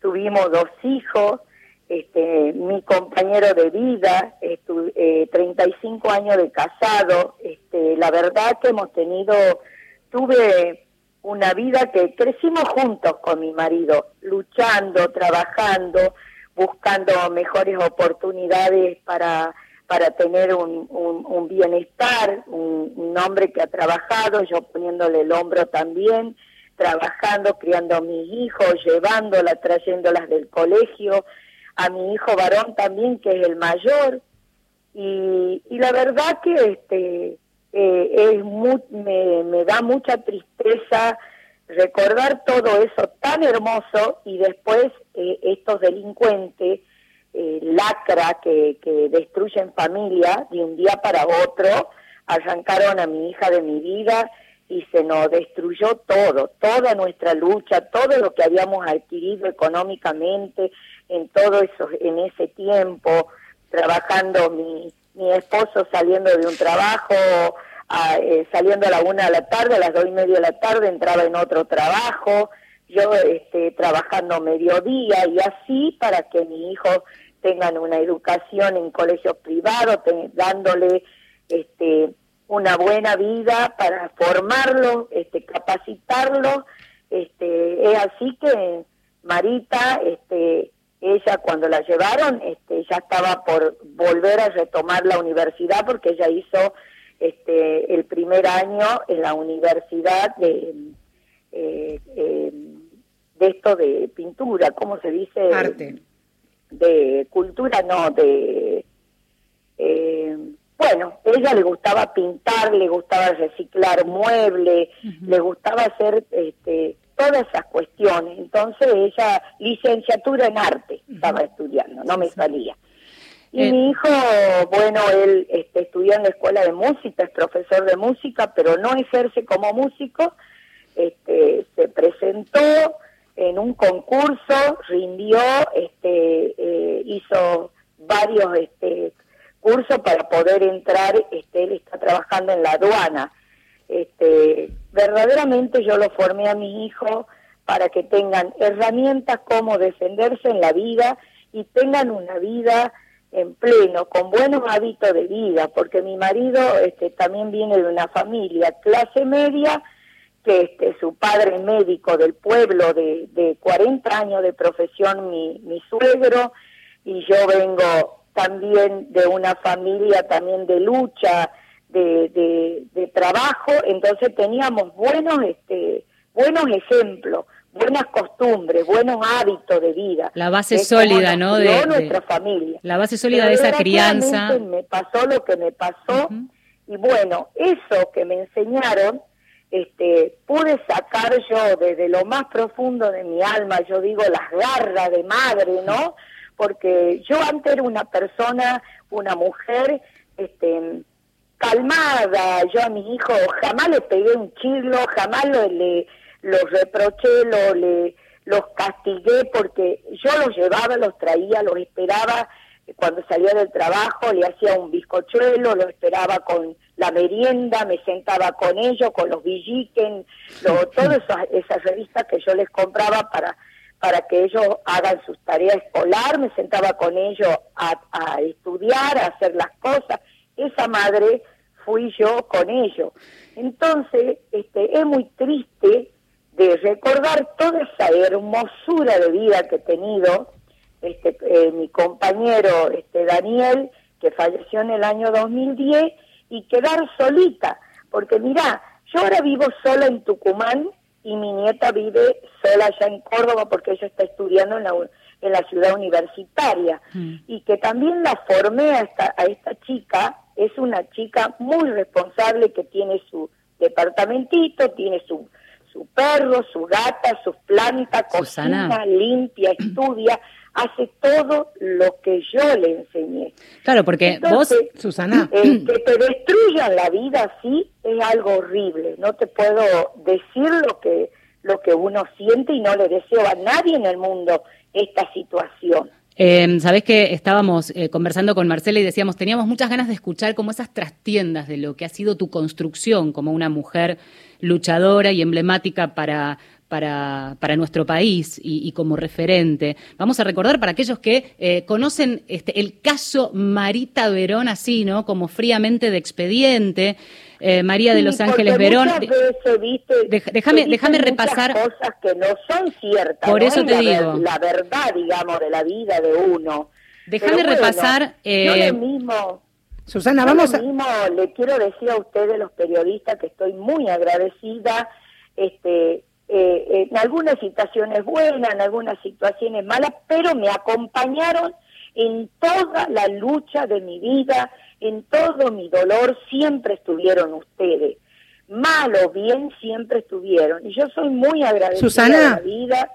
S46: tuvimos dos hijos, este, mi compañero de vida, estu eh, 35 años de casado, este, la verdad que hemos tenido, tuve una vida que crecimos juntos con mi marido, luchando, trabajando, buscando mejores oportunidades para, para tener un, un, bienestar, un, un hombre que ha trabajado, yo poniéndole el hombro también, trabajando, criando a mis hijos, llevándolas, trayéndolas del colegio, a mi hijo varón también, que es el mayor, y, la verdad que este eh, es muy, me, me da mucha tristeza recordar todo eso tan hermoso y después eh, estos delincuentes, eh, lacra que, que destruyen familia de un día para otro, arrancaron a mi hija de mi vida y se nos destruyó todo, toda nuestra lucha, todo lo que habíamos adquirido económicamente en todo eso, en ese tiempo, trabajando mi, mi esposo saliendo de un trabajo, eh, saliendo a la una de la tarde, a las dos y media de la tarde entraba en otro trabajo, yo este, trabajando mediodía y así para que mi hijo tengan una educación en colegios privados, dándole este, una buena vida para formarlo, este, capacitarlo. Este, es así que Marita, este, ella cuando la llevaron, este, ya estaba por volver a retomar la universidad porque ella hizo este, el primer año en la universidad de, eh, eh, de esto de pintura, ¿cómo se dice?
S2: Arte.
S46: De cultura, no, de... Eh, bueno, a ella le gustaba pintar, le gustaba reciclar muebles, uh -huh. le gustaba hacer este, todas esas cuestiones. Entonces ella, licenciatura en arte, estaba estudiando, no me salía. Y eh. mi hijo, bueno, él este, estudió en la escuela de música, es profesor de música, pero no ejerce como músico. Este, se presentó en un concurso, rindió, este, eh, hizo varios este, cursos para poder entrar. Este, él está trabajando en la aduana. Este, verdaderamente yo lo formé a mi hijo para que tengan herramientas como defenderse en la vida y tengan una vida en pleno, con buenos hábitos de vida, porque mi marido este, también viene de una familia clase media, que este, su padre médico del pueblo de, de 40 años de profesión, mi, mi suegro, y yo vengo también de una familia también de lucha, de, de, de trabajo, entonces teníamos buenos, este, buenos ejemplos, buenas costumbres, buenos hábitos de vida.
S3: La base
S46: Es
S3: sólida, ¿no? De, de-
S46: nuestra familia.
S3: la base sólida
S46: Pero
S3: de esa crianza.
S46: Me pasó lo que me pasó y bueno, eso que me enseñaron, este, pude sacar yo desde lo más profundo de mi alma, yo digo las garras de madre, ¿no? Porque yo antes era una persona, una mujer, este, calmada, yo a mis hijos jamás le pegué un chilo, jamás lo- le, los reproché, lo, le, los castigué porque yo los llevaba, los traía, los esperaba. Cuando salía del trabajo, le hacía un bizcochuelo, lo esperaba con la merienda, me sentaba con ellos, con los villiquen, lo, (laughs) todas esas, esas revistas que yo les compraba para para que ellos hagan sus tareas escolar, me sentaba con ellos a, a estudiar, a hacer las cosas. Esa madre fui yo con ellos. Entonces, este, es muy triste de recordar toda esa hermosura de vida que he tenido, este, eh, mi compañero este, Daniel, que falleció en el año 2010, y quedar solita, porque mira, yo ahora vivo sola en Tucumán y mi nieta vive sola allá en Córdoba porque ella está estudiando en la, en la ciudad universitaria y que también la formé a esta, a esta chica, es una chica muy responsable que tiene su departamentito, tiene su, su perro, su gata, sus plantas,
S3: Susana.
S46: cocina, limpia, estudia, hace todo lo que yo le enseñé.
S3: Claro, porque
S46: Entonces,
S3: vos, Susana,
S46: eh, que te destruyan la vida así es algo horrible. No te puedo decir lo que lo que uno siente y no le deseo a nadie en el mundo esta situación.
S3: Eh, que estábamos eh, conversando con Marcela y decíamos, teníamos muchas ganas de escuchar como esas trastiendas de lo que ha sido tu construcción como una mujer luchadora y emblemática para, para, para nuestro país y, y como referente. Vamos a recordar para aquellos que eh, conocen este, el caso Marita Verón así, ¿no? Como fríamente de expediente. Eh, María de
S46: Sí,
S3: Los Ángeles Verón. déjame- repasar-
S46: cosas que no son ciertas.
S3: Por
S46: no
S3: eso
S46: es
S3: te
S46: la
S3: digo.
S46: la verdad, digamos, de la vida de uno.
S3: Déjame
S46: bueno,
S3: repasar,
S46: yo
S3: eh,
S46: lo mismo.
S2: Susana,
S46: yo
S2: vamos
S46: lo
S2: a...
S46: mismo le quiero decir a ustedes, los periodistas, que estoy muy agradecida. Este, eh, en algunas situaciones buenas, en algunas situaciones malas, pero me acompañaron en toda la lucha de mi vida, en todo mi dolor, siempre estuvieron ustedes. Mal o bien, siempre estuvieron. Y yo soy muy agradecida
S2: Susana.
S46: de la vida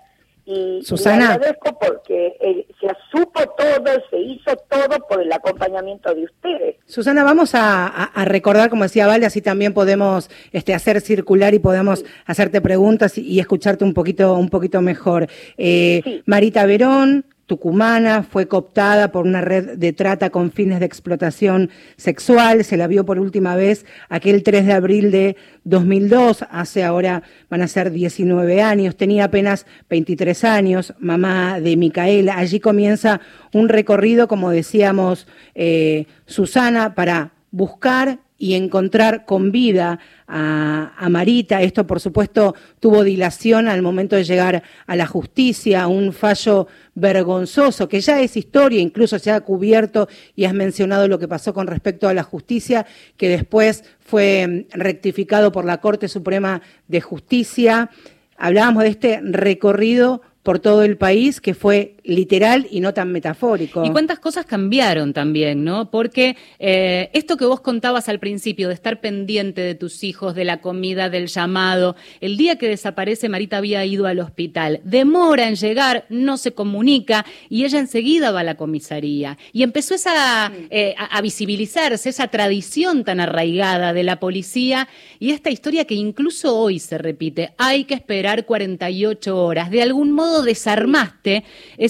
S46: y
S2: Susana.
S46: le agradezco porque eh, se supo todo, se hizo todo por el acompañamiento de ustedes.
S2: Susana, vamos a, a- a recordar, como decía Vale, así también podemos este, hacer circular y podemos hacerte preguntas y, y escucharte un poquito, un poquito mejor. Eh, Marita Verón, tucumana, fue cooptada por una red de trata con fines de explotación sexual. Se la vio por última vez aquel 3 de abril de 2002, hace ahora van a ser 19 años. Tenía apenas 23 años, mamá de Micaela. Allí comienza un recorrido, como decíamos, eh, Susana, para buscar y encontrar con vida a, Marita. Esto, por supuesto, tuvo dilación al momento de llegar a la justicia, un fallo vergonzoso, que ya es historia, incluso se ha cubierto y has mencionado lo que pasó con respecto a la justicia, que después fue mm, rectificado por la Corte Suprema de Justicia. Hablábamos de este recorrido por todo el país que fue literal y no tan metafórico.
S3: Y cuántas cosas cambiaron también, ¿no? Porque eh, esto que vos contabas al principio, de estar pendiente de tus hijos, de la comida, del llamado, el día que desaparece Marita había ido al hospital, demora en llegar, no se comunica y ella enseguida va a la comisaría. Y empezó esa, eh, a, a visibilizarse esa tradición tan arraigada de la policía y esta historia que incluso hoy se repite, hay que esperar 48 horas. De algún modo desarmaste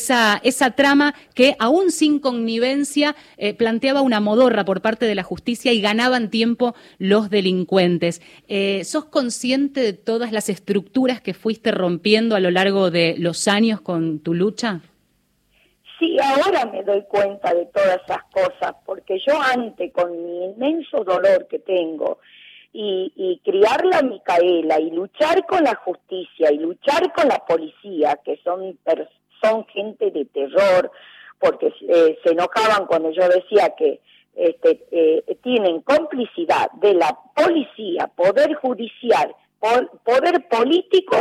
S3: esa, trama que aún sin connivencia eh, planteaba una modorra por parte de la justicia y ganaban tiempo los delincuentes. Eh, ¿Sos consciente de todas las estructuras que fuiste rompiendo a lo largo de los años con tu lucha?
S46: Sí, ahora me doy cuenta de todas esas cosas, porque yo antes, con mi inmenso dolor que tengo, y, y criarla a Micaela, y luchar con la justicia, y luchar con la policía, que son, pers- son gente de terror, porque eh, se enojaban cuando yo decía que este, eh, tienen complicidad de la policía, poder judicial, pol- poder político,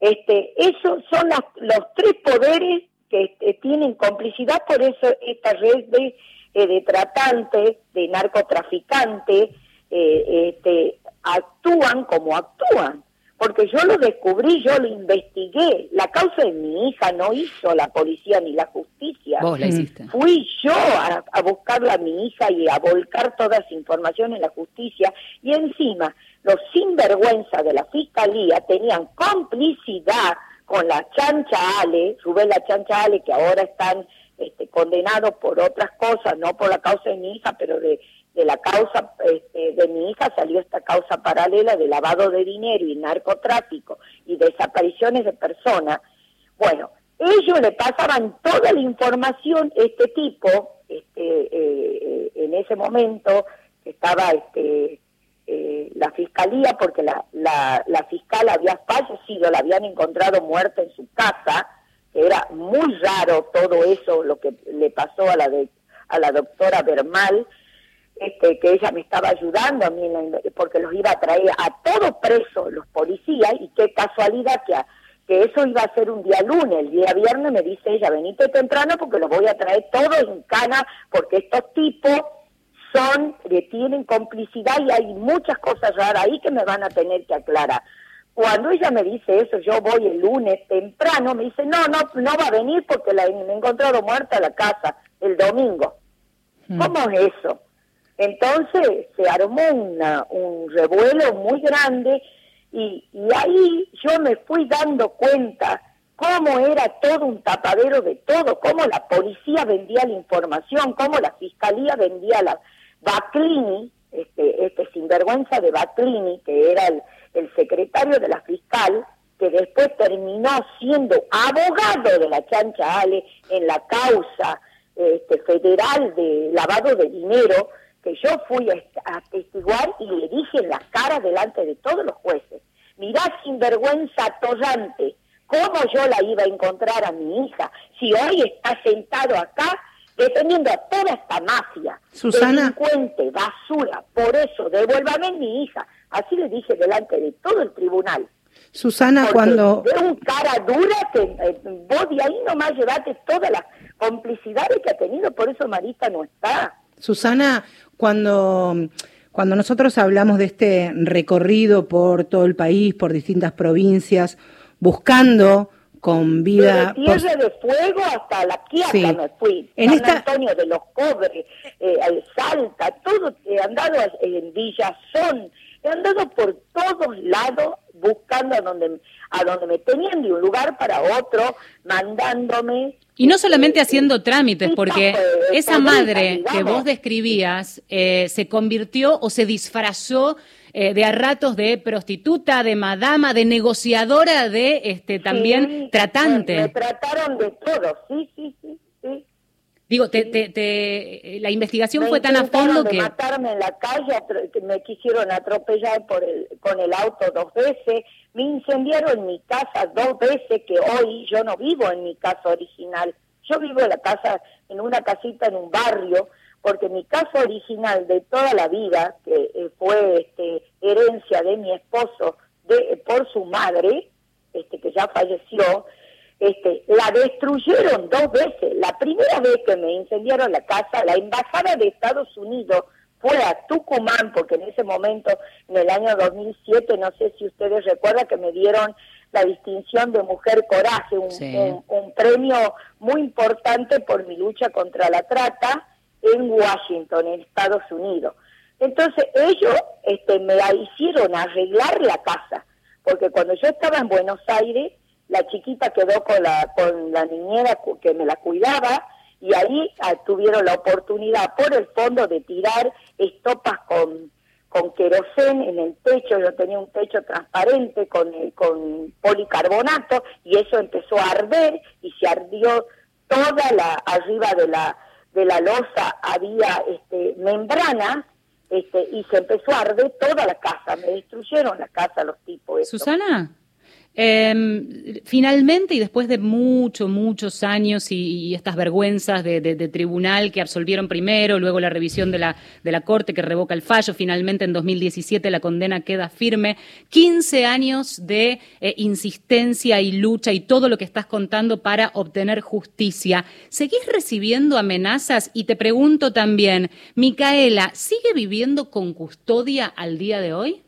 S46: este, esos son las- los tres poderes que este, tienen complicidad, por eso esta red de, eh, de tratantes, de narcotraficantes, eh, este, actúan como actúan. Porque yo lo descubrí, yo lo investigué. La causa de mi hija no hizo la policía ni la justicia.
S3: Vos la hiciste.
S46: Fui yo a, a buscarla a mi hija y a volcar toda esa información en la justicia. Y encima, los sinvergüenza de la fiscalía tenían complicidad con la chancha Ale, Rubén la chancha Ale, que ahora están este, condenados por otras cosas, no por la causa de mi hija, pero de, de la causa este, de mi hija salió esta causa paralela de lavado de dinero y narcotráfico y desapariciones de personas. Bueno, ellos le pasaban toda la información, este tipo, este, eh, eh, en ese momento estaba este, eh, la fiscalía, porque la, la, la fiscal había fallecido, la habían encontrado muerta en su casa, que era muy raro todo eso, lo que le pasó a la, de, a la doctora Bermal, este, que ella me estaba ayudando a mí, porque los iba a traer a todos presos los policías, y qué casualidad que, a- que eso iba a ser un día lunes, el día viernes me dice ella, venite temprano porque los voy a traer todos en cana, porque estos tipos son, que tienen complicidad y hay muchas cosas raras ahí que me van a tener que aclarar. Cuando ella me dice eso, yo voy el lunes temprano, me dice, no, no, no va a venir porque la, me he encontrado muerta en la casa el domingo. ¿Cómo es eso? Entonces se armó una, un revuelo muy grande y, ahí yo me fui dando cuenta cómo era todo un tapadero de todo, cómo la policía vendía la información, cómo la fiscalía vendía la Baclini, este, este sinvergüenza de Baclini, que era el, el secretario de la fiscal, que después terminó siendo abogado de la chancha Ale en la causa este, federal de lavado de dinero, que yo fui a, est- a testiguar y le dije en las caras delante de todos los jueces, mirá sinvergüenza atorrante, ¿cómo yo la iba a encontrar a mi hija si hoy está sentado acá defendiendo a toda esta mafia?
S2: Susana.
S46: Delincuente, basura, por eso, devuélvame a mi hija. Así le dije delante de todo el tribunal.
S2: Susana,
S46: Porque
S2: cuando...
S46: De un cara dura que eh, vos de ahí nomás llevaste todas las complicidades que ha tenido, por eso Marita no está.
S2: Susana, cuando, cuando nosotros hablamos de este recorrido por todo el país, por distintas provincias, buscando con vida...
S46: Desde Tierra de Fuego hasta la Quiaca
S2: Sí.
S46: me fui.
S2: En
S46: San
S2: esta-
S46: Antonio de los Cobres, eh, al Salta, todo. He andado en Villazón, he andado por todos lados buscando a donde, a donde me tenían de un lugar para otro, mandándome.
S3: Y no solamente haciendo trámites, porque
S46: fue
S3: esa madre que vos describías eh, se convirtió o se disfrazó eh, de a ratos de prostituta, de madama, de negociadora, de este también
S46: Sí,
S3: tratante.
S46: Me, me trataron de todo, sí, sí, sí.
S3: Digo, te, te- te- la investigación
S46: Me
S3: fue tan a fondo que...
S46: matarme en la calle, me quisieron atropellar por el, con el auto dos veces, me incendiaron mi casa dos veces, que hoy yo no vivo en mi casa original, yo vivo en la casa, en una casita en un barrio, porque mi casa original de toda la vida, que eh, fue este, herencia de mi esposo de, por su madre, este, que ya falleció, este, la destruyeron dos veces. La primera vez que me incendiaron la casa, la embajada de Estados Unidos fue a Tucumán, porque en ese momento, en el año 2007, no sé si ustedes recuerdan que me dieron la distinción de Mujer Coraje, un,
S3: Sí.
S46: un- un premio muy importante por mi lucha contra la trata en Washington, en Estados Unidos. Entonces ellos este, me la hicieron arreglar la casa, porque cuando yo estaba en Buenos Aires, la chiquita quedó con la, con la niñera que me la cuidaba y ahí ah, tuvieron la oportunidad por el fondo de tirar estopas con, con querosén en el techo, yo tenía un techo transparente con, con policarbonato y eso empezó a arder y se ardió toda la, arriba de la, de la losa. Había este, membrana este, y se empezó a arder toda la casa, me destruyeron la casa los tipos.
S3: Susana, Eh, finalmente, y después de muchos, muchos años y, estas vergüenzas de tribunal que absolvieron primero, luego la revisión de la, de la Corte que revoca el fallo, finalmente en 2017 la condena queda firme, 15 años de eh, insistencia y lucha y todo lo que estás contando para obtener justicia. ¿Seguís recibiendo amenazas? Y te pregunto también, Micaela, ¿sigue viviendo con custodia al día de hoy?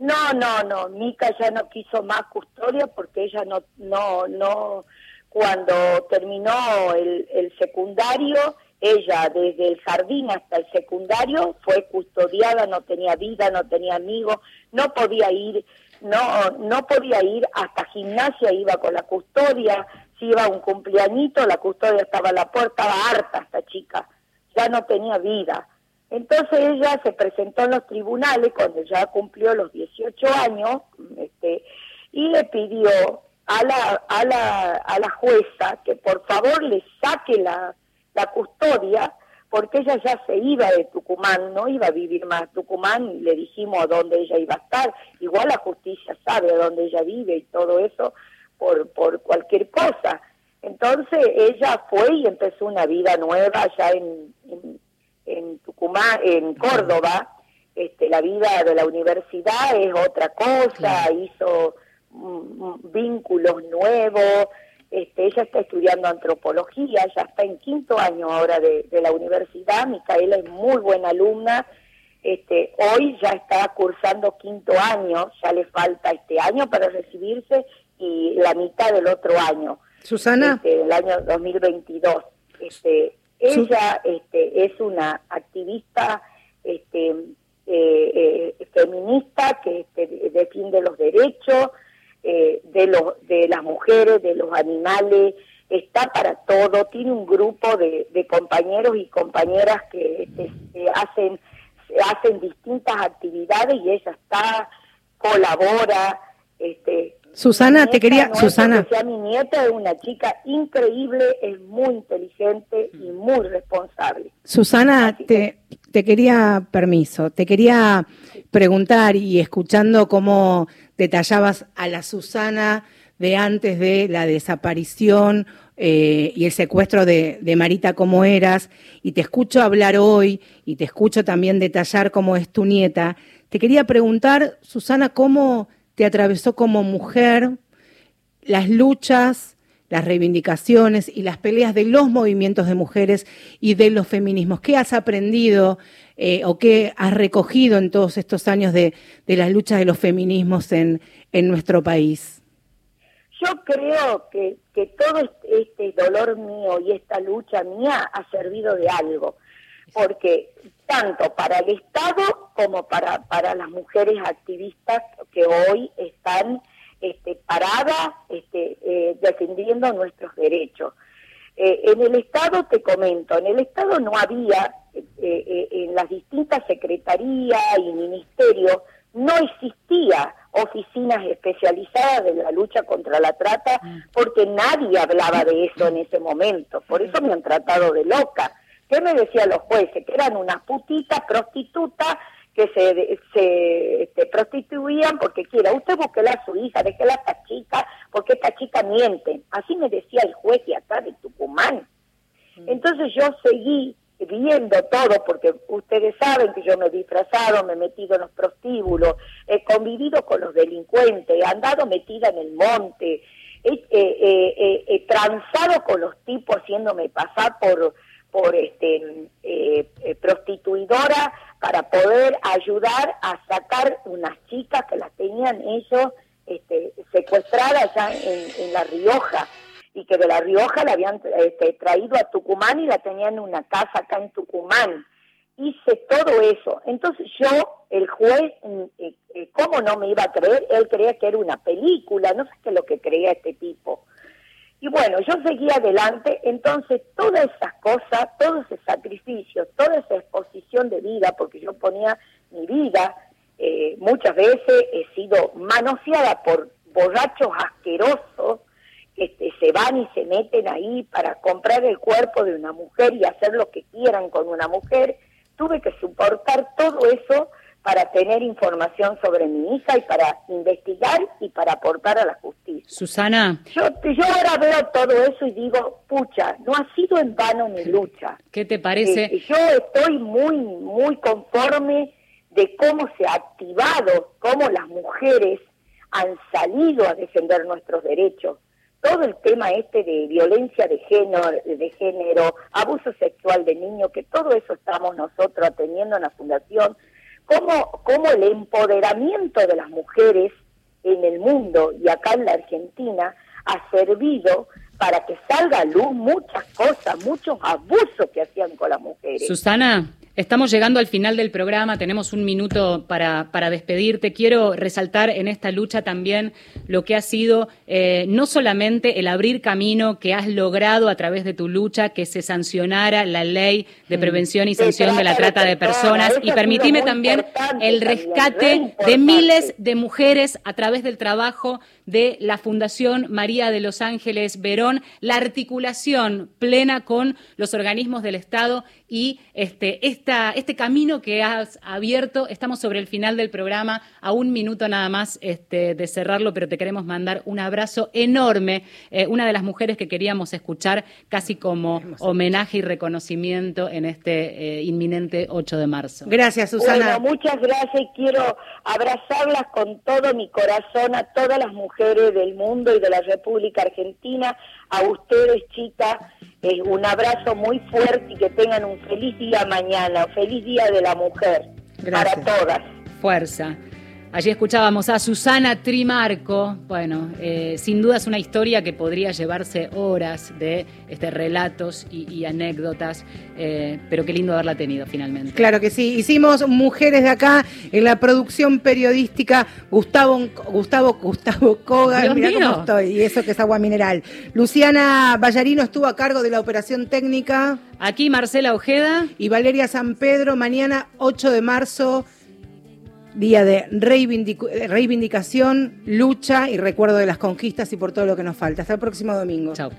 S46: No, no, no, Mica ya no quiso más custodia porque ella no, no, no, cuando terminó el, el secundario, ella desde el jardín hasta el secundario fue custodiada, no tenía vida, no tenía amigos, no podía ir, no, no podía ir hasta gimnasia, iba con la custodia, si iba a un cumpleañito, la custodia estaba a la puerta, estaba harta esta chica, ya no tenía vida. Entonces ella se presentó en los tribunales cuando ya cumplió los 18 años este, y le pidió a la, a, la, a la jueza que por favor le saque la, la custodia porque ella ya se iba de Tucumán, no iba a vivir más Tucumán y le dijimos a dónde ella iba a estar. Igual la justicia sabe a dónde ella vive y todo eso por, por cualquier cosa. Entonces ella fue y empezó una vida nueva allá en, en Tucumán, en Córdoba. Este, la vida de la universidad es otra cosa, hizo mm, mm, vínculos nuevos. Este, ella está estudiando antropología, ya está en quinto año ahora de, de la universidad. Micaela es muy buena alumna. Este, hoy ya está cursando quinto año, ya le falta este año para recibirse y la mitad del otro año.
S2: Susana.
S46: Este, el año 2022. Este, ella este, es una activista este, eh, eh, feminista que este, defiende los derechos eh, de, los, de las mujeres, de los animales, está para todo, tiene un grupo de, de compañeros y compañeras que este, hacen, hacen distintas actividades y ella está, colabora,
S2: Susana, te quería-
S46: no
S2: Susana.
S46: porque sea mi nieta es una chica increíble, es muy inteligente y muy responsable.
S2: Susana, te, te quería, permiso, te quería preguntar y escuchando cómo detallabas a la Susana de antes de la desaparición eh, y el secuestro de, de Marita, cómo eras, y te escucho hablar hoy y te escucho también detallar cómo es tu nieta, te quería preguntar, Susana, cómo te atravesó como mujer las luchas, las reivindicaciones y las peleas de los movimientos de mujeres y de los feminismos. ¿Qué has aprendido eh, o qué has recogido en todos estos años de, las luchas de los feminismos en, en nuestro país?
S46: Yo creo que, que todo este dolor mío y esta lucha mía ha servido de algo, porque tanto para el Estado como para, para las mujeres activistas que hoy están este, paradas este, eh, defendiendo nuestros derechos. Eh, en el Estado, te comento, en el Estado no había, eh, en las distintas secretarías y ministerios, no existía oficinas especializadas de la lucha contra la trata porque nadie hablaba de eso en ese momento. Por eso me han tratado de loca. ¿Qué me decían los jueces? Que eran unas putitas, prostitutas, que se, se este, prostituían porque quiera. Usted búsquela a su hija, déjela a esta chica, porque esta chica miente. Así me decía el juez de acá de Tucumán. Entonces yo seguí viendo todo, porque ustedes saben que yo me he disfrazado, me he metido en los prostíbulos, he convivido con los delincuentes, he andado metida en el monte, he, he- he- he- he transado con los tipos haciéndome pasar por por este eh, eh, prostituidora para poder ayudar a sacar unas chicas que las tenían ellos este, secuestradas ya en, La Rioja y que de La Rioja la habían este, traído a Tucumán y la tenían en una casa acá en Tucumán. Hice todo eso. Entonces yo, el juez, mm, eh, eh, ¿cómo no me iba a creer? Él creía que era una película, no sé qué es lo que creía este tipo. Y bueno, yo seguí adelante, entonces todas esas cosas, todo ese sacrificio, toda esa exposición de vida, porque yo ponía mi vida, eh, muchas veces he sido manoseada por borrachos asquerosos que este, se van y se meten ahí para comprar el cuerpo de una mujer y hacer lo que quieran con una mujer. Tuve que soportar todo eso para tener información sobre mi hija y para investigar y para aportar a la justicia.
S3: Susana,
S46: Yo, yo ahora veo todo eso y digo, pucha, no ha sido en vano mi lucha.
S3: ¿qué te parece?
S46: Eh, yo estoy muy, muy conforme de cómo se ha activado, cómo las mujeres han salido a defender nuestros derechos. Todo el tema este de violencia de género, de género, abuso sexual de niños, que todo eso estamos nosotros atendiendo en la fundación, cómo, cómo el empoderamiento de las mujeres en el mundo y acá en la Argentina ha servido para que salga a luz muchas cosas, muchos abusos que hacían con las mujeres.
S3: Susana, estamos llegando al final del programa, tenemos un minuto para, para despedirte. Quiero resaltar en esta lucha también lo que ha sido eh, no solamente el abrir camino que has logrado a través de tu lucha, que se sancionara la ley de prevención y sanción de la trata de personas y permitime también el rescate de miles de mujeres a través del trabajo de la Fundación María de los Ángeles Verón, la articulación plena con los organismos del Estado y este, esta, este camino que has abierto. Estamos sobre el final del programa, a un minuto nada más este, de cerrarlo, pero te queremos mandar un abrazo enorme. Eh, una de las mujeres que queríamos escuchar casi como homenaje y reconocimiento en este eh, inminente 8 de marzo.
S2: Gracias, Susana.
S46: Bueno, muchas gracias y quiero abrazarlas con todo mi corazón a todas las mujeres del mundo y de la República Argentina, a ustedes, chicas, eh, un abrazo muy fuerte y que tengan un feliz día mañana, un feliz día de la mujer
S3: Gracias.
S46: para todas.
S3: Fuerza. Allí escuchábamos a Susana Trimarco. Bueno, eh, sin duda es una historia que podría llevarse horas de este, relatos y, y anécdotas, eh, pero qué lindo haberla tenido finalmente.
S2: Claro que sí. Hicimos Mujeres de Acá en la producción periodística Gustavo Gustavo Gustavo Mirá
S3: mío.
S2: cómo estoy. Y eso que es agua mineral. Luciana Ballarino estuvo a cargo de la operación técnica.
S3: Aquí Marcela Ojeda.
S2: Y Valeria San Pedro. Mañana 8 de marzo. Día de eh, reivindicación, lucha y recuerdo de las conquistas y por todo lo que nos falta. Hasta el próximo domingo.
S3: Chao.